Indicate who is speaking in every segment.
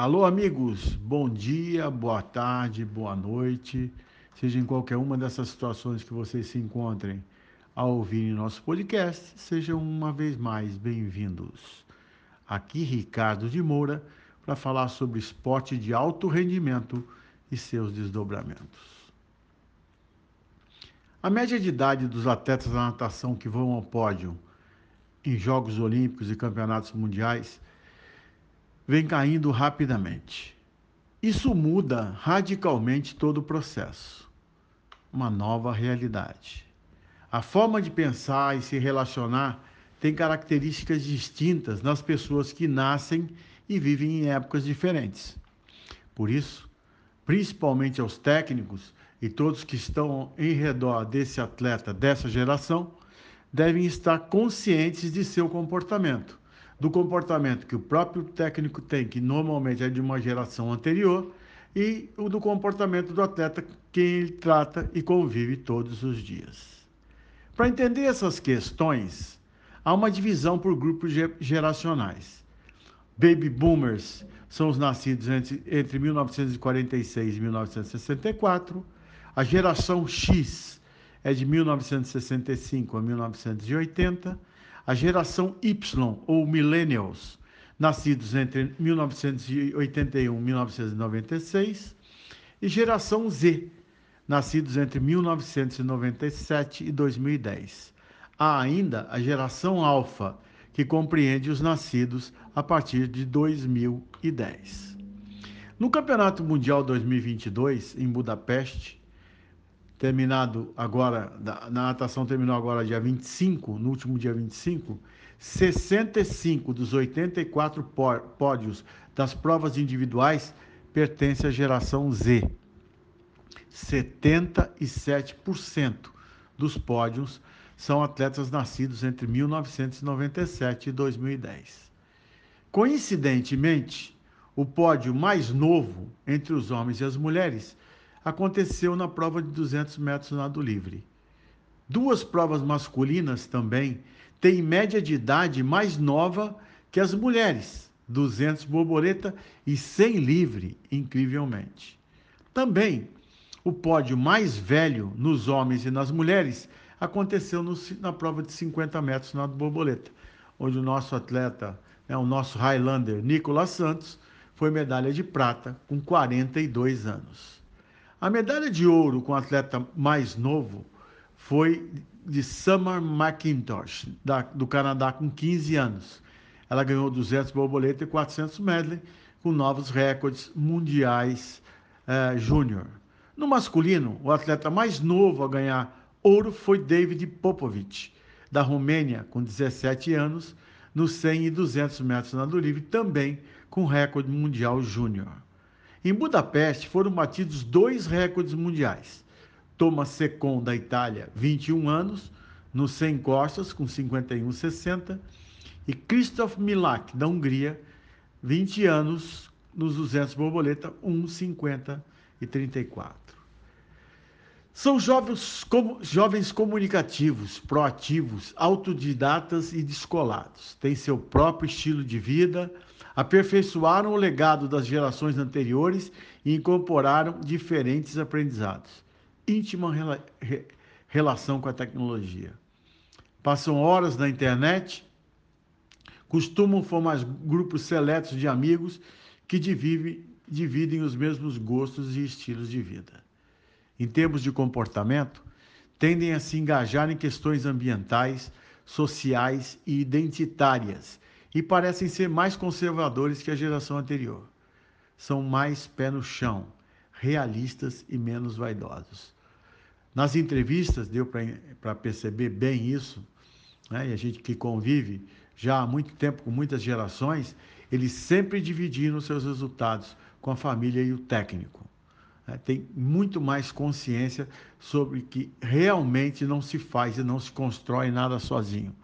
Speaker 1: Alô, amigos, bom dia, boa tarde, boa noite, seja em qualquer uma dessas situações que vocês se encontrem ao ouvirem nosso podcast, sejam uma vez mais bem-vindos. Aqui Ricardo de Moura para falar sobre esporte de alto rendimento e seus desdobramentos. A média de idade dos atletas da natação que vão ao pódio em Jogos Olímpicos e Campeonatos Mundiais vem caindo rapidamente. Isso muda radicalmente todo o processo. Uma nova realidade. A forma de pensar e se relacionar tem características distintas nas pessoas que nascem e vivem em épocas diferentes. Por isso, principalmente aos técnicos e todos que estão em redor desse atleta dessa geração, devem estar conscientes de seu comportamento do comportamento que o próprio técnico tem, que normalmente é de uma geração anterior, e o do comportamento do atleta que ele trata e convive todos os dias. Para entender essas questões, há uma divisão por grupos geracionais. Baby boomers são os nascidos entre, entre 1946 e 1964. A geração X é de 1965 a 1980 a geração Y, ou Millennials, nascidos entre 1981 e 1996, e geração Z, nascidos entre 1997 e 2010. Há ainda a geração Alpha, que compreende os nascidos a partir de 2010. No Campeonato Mundial 2022, em Budapeste, terminado agora, na natação terminou agora dia 25, no último dia 25, 65 dos 84 pódios das provas individuais pertencem à geração Z. 77% dos pódios são atletas nascidos entre 1997 e 2010. Coincidentemente, o pódio mais novo entre os homens e as mulheres aconteceu na prova de 200 metros nado livre. Duas provas masculinas também têm média de idade mais nova que as mulheres, 200 borboleta e 100 livre, incrivelmente. Também o pódio mais velho nos homens e nas mulheres aconteceu no, na prova de 50 metros nado borboleta, onde o nosso atleta, né, o nosso Highlander Nicolas Santos, foi medalha de prata com 42 anos. A medalha de ouro com o atleta mais novo foi de Summer McIntosh, da, do Canadá, com 15 anos. Ela ganhou 200 borboleta e 400 medley, com novos recordes mundiais eh, júnior. No masculino, o atleta mais novo a ganhar ouro foi David Popovic, da Romênia, com 17 anos, nos 100 e 200 metros na do livre, também com recorde mundial júnior. Em Budapeste foram batidos dois recordes mundiais. Thomas Secon, da Itália, 21 anos, no 100 costas, com 51,60, e Christoph Milak, da Hungria, 20 anos, nos 200 borboleta, 1,50 e 34. São jovens, jovens comunicativos, proativos, autodidatas e descolados. Têm seu próprio estilo de vida, aperfeiçoaram o legado das gerações anteriores e incorporaram diferentes aprendizados. Íntima rela re relação com a tecnologia. Passam horas na internet, costumam formar grupos seletos de amigos que dividem os mesmos gostos e estilos de vida. Em termos de comportamento, tendem a se engajar em questões ambientais, sociais e identitárias e parecem ser mais conservadores que a geração anterior. São mais pé no chão, realistas e menos vaidosos. Nas entrevistas deu para perceber bem isso, né? e a gente que convive já há muito tempo com muitas gerações, eles sempre dividiram seus resultados com a família e o técnico. Né, tem muito mais consciência sobre que realmente não se faz e não se constrói nada sozinho.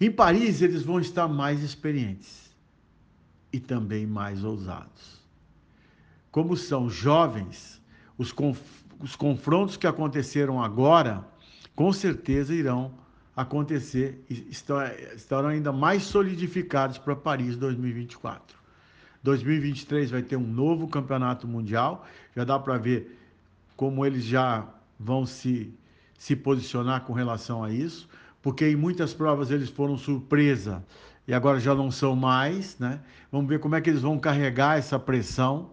Speaker 1: Em Paris, eles vão estar mais experientes e também mais ousados. Como são jovens, os, conf os confrontos que aconteceram agora, com certeza irão acontecer, estarão ainda mais solidificados para Paris 2024. 2023 vai ter um novo campeonato mundial, já dá para ver como eles já vão se, se posicionar com relação a isso, porque em muitas provas eles foram surpresa e agora já não são mais, né? Vamos ver como é que eles vão carregar essa pressão,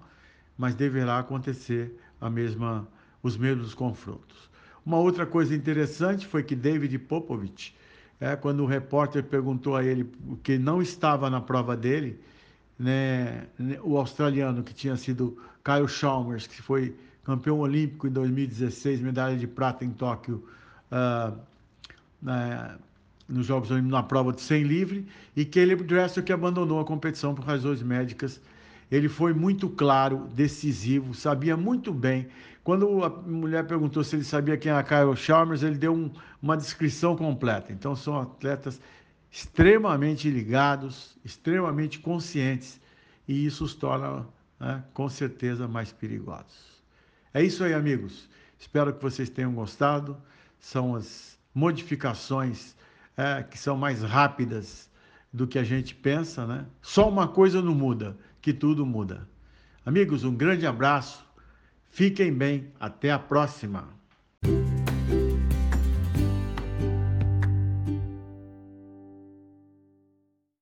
Speaker 1: mas deverá acontecer a mesma, os mesmos confrontos. Uma outra coisa interessante foi que David Popovich, é, quando o repórter perguntou a ele o que não estava na prova dele, né, o australiano que tinha sido Kyle Chalmers, que foi campeão olímpico em 2016, medalha de prata em Tóquio, uh, né, nos Jogos Olímpicos na prova de 100 livre, e Caleb Dressel que abandonou a competição por razões médicas. Ele foi muito claro, decisivo, sabia muito bem. Quando a mulher perguntou se ele sabia quem era Kyle Chalmers, ele deu um, uma descrição completa. Então são atletas extremamente ligados, extremamente conscientes, e isso os torna, né, com certeza, mais perigosos. É isso aí, amigos. Espero que vocês tenham gostado. São as modificações é, que são mais rápidas do que a gente pensa, né? Só uma coisa não muda, que tudo muda. Amigos, um grande abraço. Fiquem bem. Até a próxima.